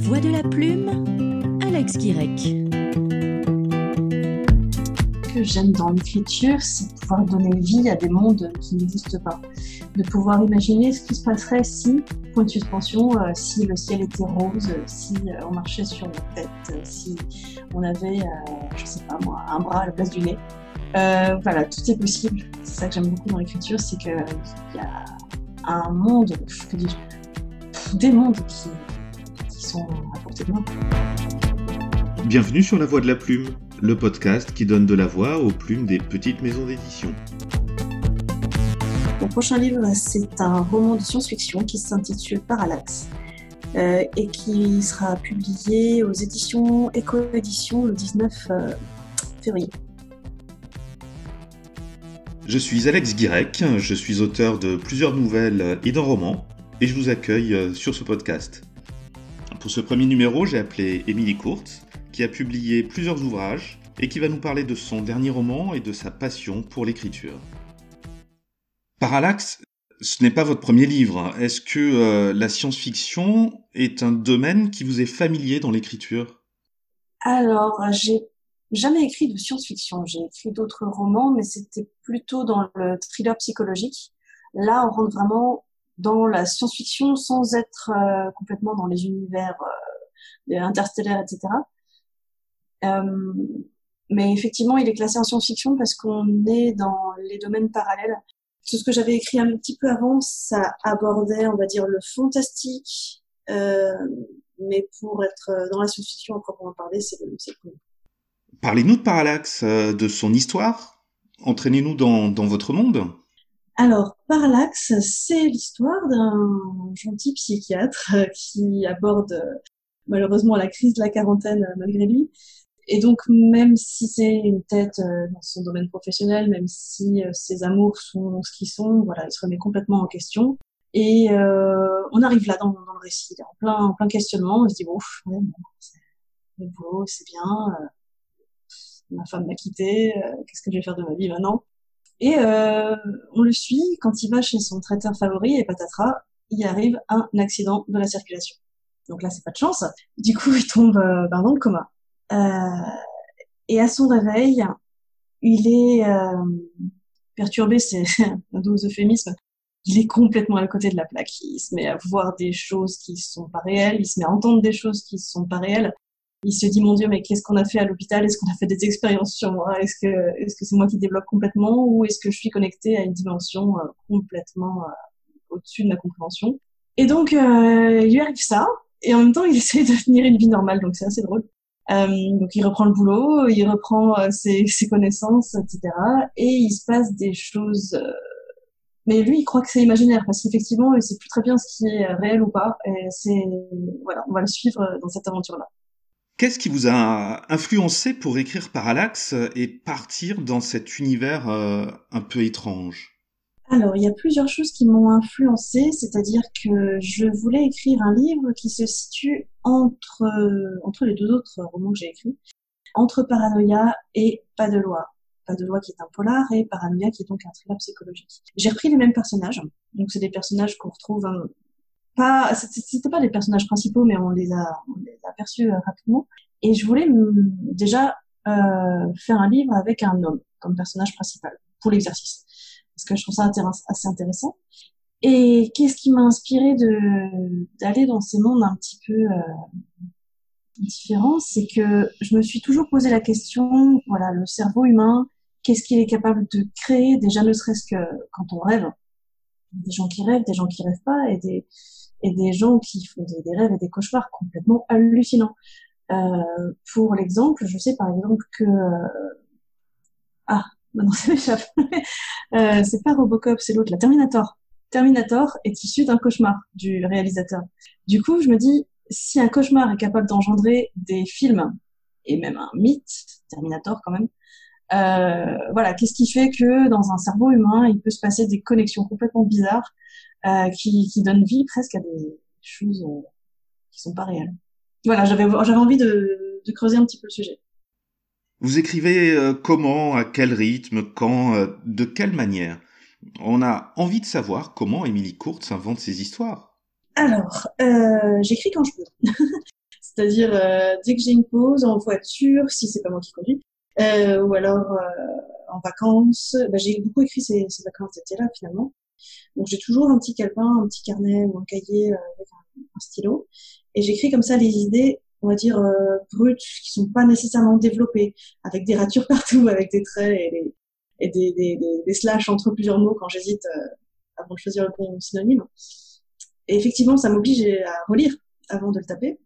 voix de la plume, Alex Guirec. Ce que j'aime dans l'écriture, c'est pouvoir donner vie à des mondes qui n'existent pas. De pouvoir imaginer ce qui se passerait si, point de suspension, euh, si le ciel était rose, si euh, on marchait sur la tête, euh, si on avait, je sais pas moi, un bras à la place du nez. voilà, tout est possible. C'est ça que j'aime beaucoup dans l'écriture, c'est qu'il y a un monde, des mondes qui, sont à portée de main. Bienvenue sur La Voix de la Plume, le podcast qui donne de la voix aux plumes des petites maisons d'édition. Mon prochain livre, c'est un roman de science-fiction qui s'intitule Parallax euh, et qui sera publié aux éditions Éco-édition le 19 euh, février. Je suis Alex Guirec, je suis auteur de plusieurs nouvelles et d'un roman, et je vous accueille euh, sur ce podcast. Pour ce premier numéro, j'ai appelé Émilie Courte, qui a publié plusieurs ouvrages et qui va nous parler de son dernier roman et de sa passion pour l'écriture. Parallax, ce n'est pas votre premier livre. Est-ce que euh, la science-fiction est un domaine qui vous est familier dans l'écriture? Alors, j'ai jamais écrit de science-fiction. J'ai écrit d'autres romans, mais c'était plutôt dans le thriller psychologique. Là, on rentre vraiment dans la science-fiction sans être euh, complètement dans les univers euh, interstellaires, etc. Euh, mais effectivement, il est classé en science-fiction parce qu'on est dans les domaines parallèles. Tout ce que j'avais écrit un petit peu avant, ça abordait, on va dire, le fantastique, mais pour être dans la science-fiction à proprement parler, c'est le, le Parlez-nous de Parallax, de son histoire. Entraînez-nous dans votre monde. Alors, Parallax, c'est l'histoire d'un gentil psychiatre euh, qui aborde euh, malheureusement la crise de la quarantaine euh, malgré lui. Et donc, même si c'est une tête dans son domaine professionnel, même si ses amours sont ce qu'ils sont, voilà, il se remet complètement en question. Et on arrive là dans, le récit, en plein, plein questionnement. On se dit, bon, ouais, boulot, c'est bien. ma femme m'a quitté. Qu'est-ce que je vais faire de ma vie maintenant? Et euh, on le suit quand il va chez son traiteur favori et patatras, il arrive un accident de la circulation. Donc là, c'est pas de chance. Du coup, il tombe euh, ben, dans le coma. Euh, et à son réveil, il est euh, perturbé, c'est un doux euphémisme. Il est complètement à côté de la plaque. Il se met à voir des choses qui sont pas réelles, il se met à entendre des choses qui sont pas réelles il se dit mon Dieu, mais qu'est-ce qu'on a fait à l'hôpital? Est-ce qu'on a fait des expériences sur moi? Est-ce que est-ce que c'est moi qui développe complètement? Ou est-ce que je suis connectée à une dimension euh, complètement euh, au-dessus de ma compréhension? Et donc euh, il lui arrive ça et en même temps il essaie de tenir une vie normale, donc c'est assez drôle. donc il reprend le boulot, il reprend ses, ses, connaissances, etc. Et il se passe des choses. mais lui, il croit que c'est imaginaire parce qu'effectivement, il sait plus très bien ce qui est réel ou pas. Et c'est voilà, on va le suivre dans cette aventure-là. Qu'est-ce qui vous a influencé pour écrire Parallax et partir dans cet univers euh, un peu étrange? Alors, il y a plusieurs choses qui m'ont influencé, c'est-à-dire que je voulais écrire un livre qui se situe entre, entre les deux autres romans que j'ai écrits, entre Paranoia et Pas de loi. Pas de loi qui est un polar et Paranoia qui est donc un thriller psychologique. J'ai repris les mêmes personnages, donc c'est des personnages qu'on retrouve hein, pas, c'était pas les personnages principaux, mais on les a, euh, rapidement. Et je voulais déjà euh, faire un livre avec un homme comme personnage principal pour l'exercice, parce que je trouve ça assez intéressant. Et qu'est-ce qui m'a inspiré de d'aller dans ces mondes un petit peu euh, différents, c'est que je me suis toujours posé la question, voilà, le cerveau humain, qu'est-ce qu'il est capable de créer? Déjà ne serait-ce que quand on rêve, des gens qui rêvent, des gens qui rêvent pas, et des et des gens qui font des, rêves et des cauchemars complètement hallucinants. Euh, pour l'exemple, je sais par exemple que euh, ah non ça m'échappe. euh, c'est pas Robocop, c'est l'autre, la Terminator. Terminator est issu d'un cauchemar du réalisateur. Du coup, je me dis si un cauchemar est capable d'engendrer des films et même un mythe, Terminator quand même, voilà, qu'est-ce qui fait que dans un cerveau humain, il peut se passer des connexions complètement bizarres euh, qui, qui donnent vie presque à des choses euh, qui sont pas réelles. Voilà, j'avais j'avais envie de, de creuser un petit peu le sujet. Vous écrivez euh, comment, à quel rythme, quand, euh, de quelle manière? On a envie de savoir comment Émilie Courte s'invente ses histoires. Alors, euh, j'écris quand je peux. C'est-à-dire dès que j'ai une pause en voiture, si c'est pas moi qui conduis, ou alors en vacances, bah, j'ai beaucoup écrit ces, ces vacances d'été là finalement. Donc j'ai toujours un petit calepin, un petit carnet ou un cahier avec un stylo, et j'écris comme ça les idées on va dire, euh, brutes, qui sont pas nécessairement développées, avec des ratures partout, avec des traits et, et des, des, des, des, slash entre plusieurs mots quand j'hésite euh, avant de choisir le bon synonyme. Et effectivement, ça m'oblige à relire avant de le taper.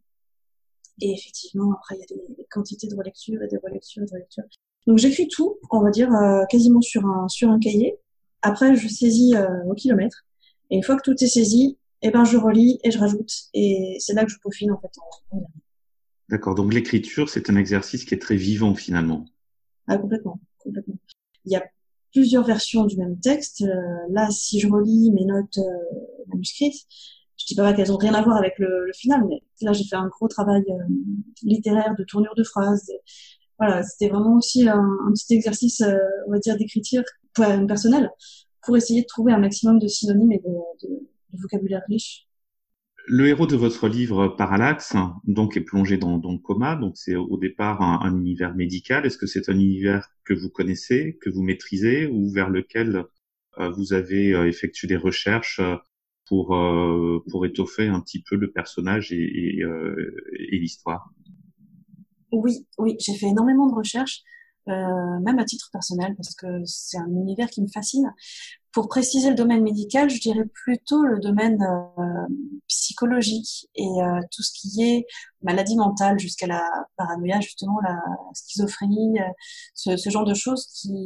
Et effectivement, après, il y a des, quantités de relecture et de relecture et de relecture. Donc j'écris tout, on va dire, euh, quasiment sur un, sur un cahier. Après, je saisis euh, au kilomètre. Et une fois que tout est saisi, eh ben, je relis et je rajoute. Et c'est là que je peaufine, en fait, en, en dernier. D'accord. Donc l'écriture, c'est un exercice qui est très vivant finalement. Ah, complètement, complètement. Il y a plusieurs versions du même texte. Euh, là, si je relis mes notes euh, manuscrites, je dis pas qu'elles ont rien à voir avec le, le final, mais là j'ai fait un gros travail euh, littéraire de tournure de phrases. Voilà, c'était vraiment aussi un, un petit exercice, euh, on va dire, d'écriture personnelle pour essayer de trouver un maximum de synonymes et de, de, de vocabulaire riche le héros de votre livre Parallax, donc, est plongé dans, dans le coma. Donc, c'est au départ un, un univers médical. Est-ce que c'est un univers que vous connaissez, que vous maîtrisez, ou vers lequel euh, vous avez euh, effectué des recherches euh, pour pour étoffer un petit peu le personnage et, et, et l'histoire Oui, oui, j'ai fait énormément de recherches. Euh, même à titre personnel, parce que c'est un univers qui me fascine. Pour préciser le domaine médical, je dirais plutôt le domaine euh, psychologique et euh, tout ce qui est maladie mentale jusqu'à la paranoïa, justement la schizophrénie, ce, ce, genre de choses qui,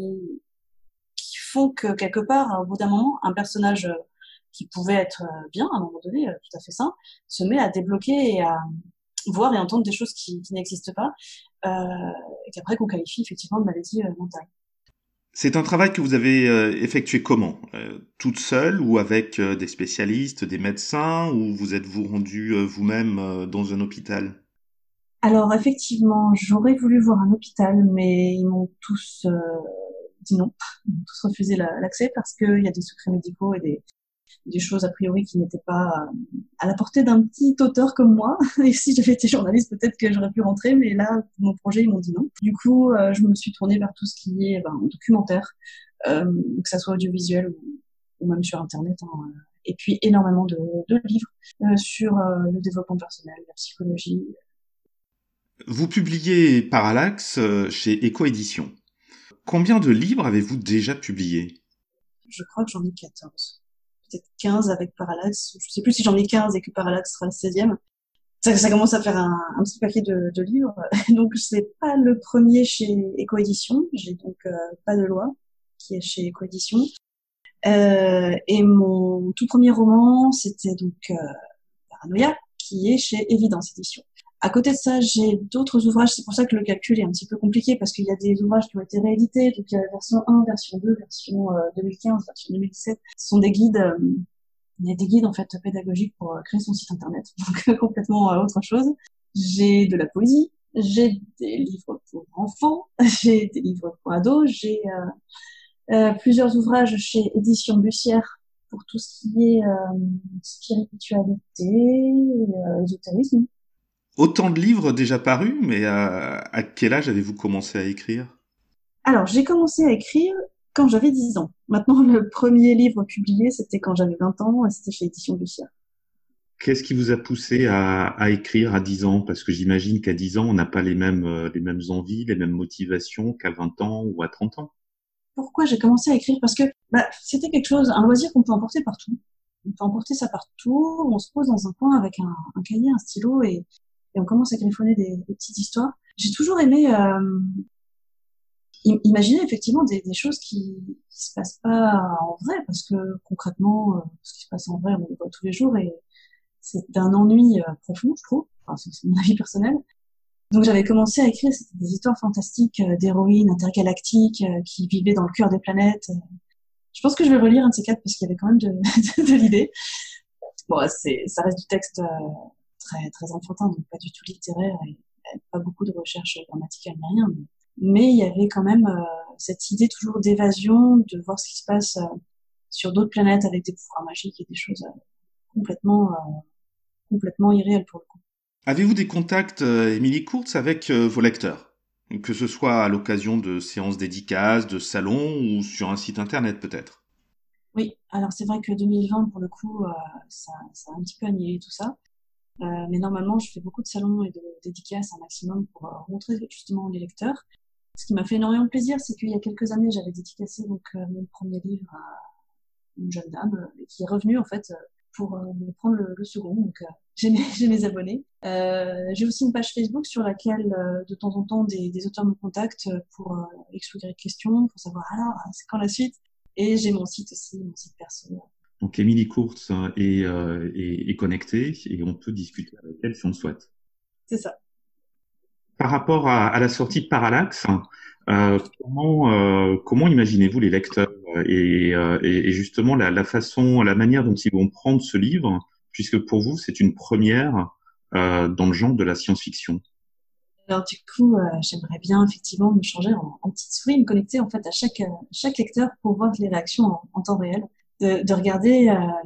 qui font que quelque part, au bout d'un moment, un personnage qui pouvait être bien à un moment donné, tout à fait sain, se met à débloquer et à voir et entendre des choses qui, qui n'existent pas euh, et qu'après qu'on qualifie effectivement de maladie euh, mentale. C'est un travail que vous avez euh, effectué comment? Toute seule ou avec des spécialistes, des médecins, ou vous êtes-vous rendu vous-même dans un hôpital? Alors effectivement, j'aurais voulu voir un hôpital, mais ils m'ont tous dit non, ils m'ont tous refusé l'accès parce qu'il y a des secrets médicaux et des, des choses a priori qui n'étaient pas euh, à la portée d'un petit auteur comme moi. Et si j'avais été journaliste, peut-être que j'aurais pu rentrer, mais là, pour mon projet, ils m'ont dit non. Du coup, euh, je me suis tournée vers tout ce qui est ben, documentaire, euh, que ça soit audiovisuel ou, ou même sur Internet. Hein, et puis énormément de, de livres euh, sur euh, le développement personnel, la psychologie. Vous publiez Parallax chez Eco Édition. Combien de livres avez-vous déjà publiés? Je crois que j'en ai 14 peut-être 15 avec Parallax. Je sais plus si j'en ai 15 et que Parallax sera le 16e. Ça, ça commence à faire un, petit paquet de, de livres. donc, c'est pas le premier chez Écoédition. J'ai donc euh, pas de loi qui est chez Écoédition. Euh, et mon tout premier roman, c'était donc euh, Paranoia, qui est chez Évidence Édition. À côté de ça, j'ai d'autres ouvrages. C'est pour ça que le calcul est un petit peu compliqué parce qu'il y a des ouvrages qui ont été réédités. Donc il y a la version 1, version 2, version 2015, euh, version 2017. Ce sont des guides. Euh, il y a des guides en fait pédagogiques pour euh, créer son site internet. Donc complètement autre chose. J'ai de la poésie. J'ai des livres pour enfants. J'ai des livres pour ados. J'ai euh, plusieurs ouvrages chez Édition Bussière pour tout ce qui est spiritualité, ésotérisme. Autant de livres déjà parus, mais à, à quel âge avez-vous commencé à écrire? Alors, j'ai commencé à écrire quand j'avais 10 ans. Maintenant, le premier livre publié, c'était quand j'avais 20 ans, et c'était chez Édition Bussière. Qu'est-ce qui vous a poussé à, à écrire à 10 ans? Parce que j'imagine qu'à 10 ans, on n'a pas les mêmes, euh, les mêmes envies, les mêmes motivations qu'à 20 ans ou à 30 ans. Pourquoi j'ai commencé à écrire? Parce que bah, c'était quelque chose, un loisir qu'on peut emporter partout. On peut emporter ça partout, on se pose dans un coin avec un, un cahier, un stylo, et, et on commence à griffonner des, des petites histoires. J'ai toujours aimé euh, imaginer effectivement des, choses qui, qui se passent pas en vrai, parce que concrètement, euh, ce qui se passe en vrai, on le voit tous les jours et c'est d'un ennui euh, profond, je trouve. Enfin, c'est mon avis personnel. Donc j'avais commencé à écrire des histoires fantastiques euh, d'héroïnes intergalactiques qui vivaient dans le cœur des planètes. Je pense que je vais relire un de ces quatre parce qu'il y avait quand même de, de, de l'idée. Bon, c'est, ça reste du texte très très enfantin, donc pas du tout littéraire et pas beaucoup de recherche grammaticale ni rien. Mais, mais, il y avait quand même euh, cette idée toujours d'évasion, de voir ce qui se passe euh, sur d'autres planètes avec des pouvoirs magiques et des choses euh, complètement complètement irréelles pour le coup. Avez-vous des contacts, Émilie Courtz, avec vos lecteurs? Que ce soit à l'occasion de séances dédicaces, de salons ou sur un site internet peut-être? Oui, alors c'est vrai que 2020, pour le coup, ça, ça, a un petit peu annihilé tout ça. Mais normalement, je fais beaucoup de salons et de dédicaces un maximum pour rencontrer justement les lecteurs. Ce qui m'a fait énormément plaisir, c'est qu'il y a quelques années, j'avais dédicacé donc mon premier livre à une jeune dame qui est revenue en fait pour euh, me prendre le, second. Donc, euh, j'ai mes, mes, abonnés. Euh, j'ai aussi une page Facebook sur laquelle, de temps en temps, des, des auteurs me contactent pour expliquer des questions, pour savoir alors, c'est quand la suite? Et j'ai mon site aussi, mon site perso. Donc, Émilie Courte est, est, est, connectée et on peut discuter avec elle si on le souhaite. C'est ça. Par rapport à, à la sortie de Parallax, euh, comment, euh, comment imaginez-vous les lecteurs euh, et, et, justement la, la, façon, la manière dont ils vont prendre ce livre, puisque pour vous c'est une première dans le genre de la science-fiction? Alors du coup, j'aimerais bien effectivement me changer en, en, petite souris, me connecter en fait à chaque chaque lecteur pour voir les réactions en, en temps réel, de, de regarder la,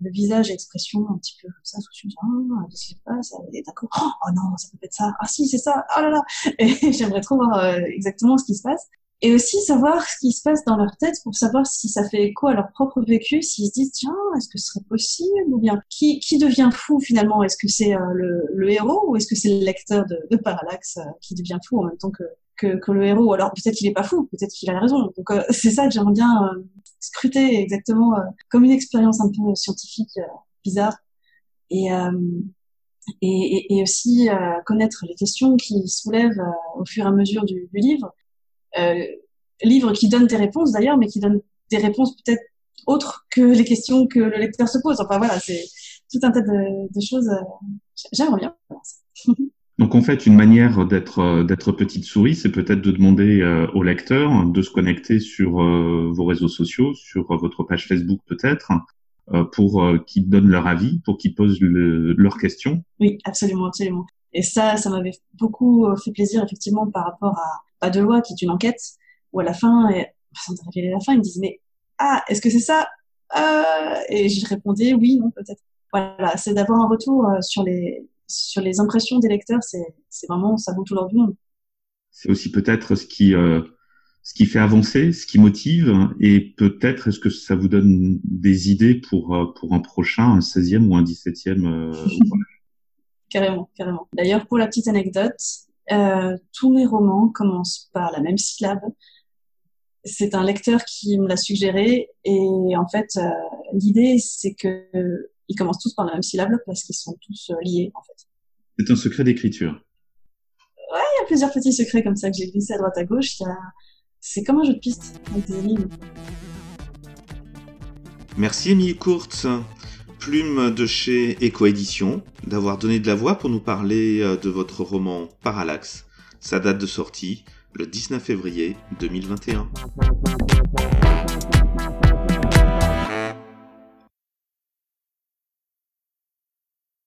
le visage l'expression un petit peu comme ça, sous ah, qu'est-ce qui se passe Et d'accord, oh non, ça peut être ça, ah si, c'est ça, oh là là j'aimerais trop voir euh, exactement ce qui se passe. Et aussi savoir ce qui se passe dans leur tête pour savoir si ça fait écho à leur propre vécu, s'ils se disent tiens, est-ce que ce serait possible ou bien qui, qui devient fou finalement? Est-ce que c'est euh, le, le, héros ou est-ce que c'est le lecteur de, de Parallax euh, qui devient fou en même temps que, que, que le héros Alors peut-être qu'il est pas fou, peut-être qu'il a raison. Donc c'est ça que j'aimerais bien scruter exactement comme une expérience un peu scientifique bizarre et, euh, et, et, aussi euh, connaître les questions qui soulèvent euh, au fur et à mesure du, du livre. Euh, livre qui donne des réponses d'ailleurs, mais qui donne des réponses peut-être autres que les questions que le lecteur se pose. Enfin voilà, c'est tout un tas de, de choses. J'aimerais bien. Donc en fait, une manière d'être d'être petite souris, c'est peut-être de demander au lecteur de se connecter sur vos réseaux sociaux, sur votre page Facebook peut-être, euh, pour euh, qu'ils donnent leur avis, pour qu'ils posent leurs questions. Oui, absolument, absolument. Et ça, ça m'avait beaucoup euh, fait plaisir effectivement par rapport à Pas de loi, qui est une enquête, où à la fin, et, sans la fin, ils me disent mais ah, est-ce que c'est ça? Euh, Et je répondais oui, non, peut-être. Voilà, c'est d'avoir un retour sur les sur les impressions des lecteurs, c'est vraiment ça vaut tout l'or du monde. C'est aussi peut-être ce qui euh, ce qui fait avancer, ce qui motive, et peut-être est-ce que ça vous donne des idées pour, euh, pour un prochain, un 16e ou un 17e euh, Carrément, carrément. D'ailleurs, pour la petite anecdote, euh, tous mes romans commencent par la même syllabe. C'est un lecteur qui me l'a suggéré, et en fait, l'idée, c'est que ils commencent tous par la même syllabe parce qu'ils sont tous liés, en fait. C'est un secret d'écriture. Ouais, il y a plusieurs petits secrets comme ça que j'ai glissés à droite à gauche. A c'est comme un jeu de piste avec des énigmes. Merci Émilie Courte, plume de chez Ecoédition, d'avoir donné de la voix pour nous parler euh, de votre roman Parallax. Sa date de sortie, le 19 février 2021.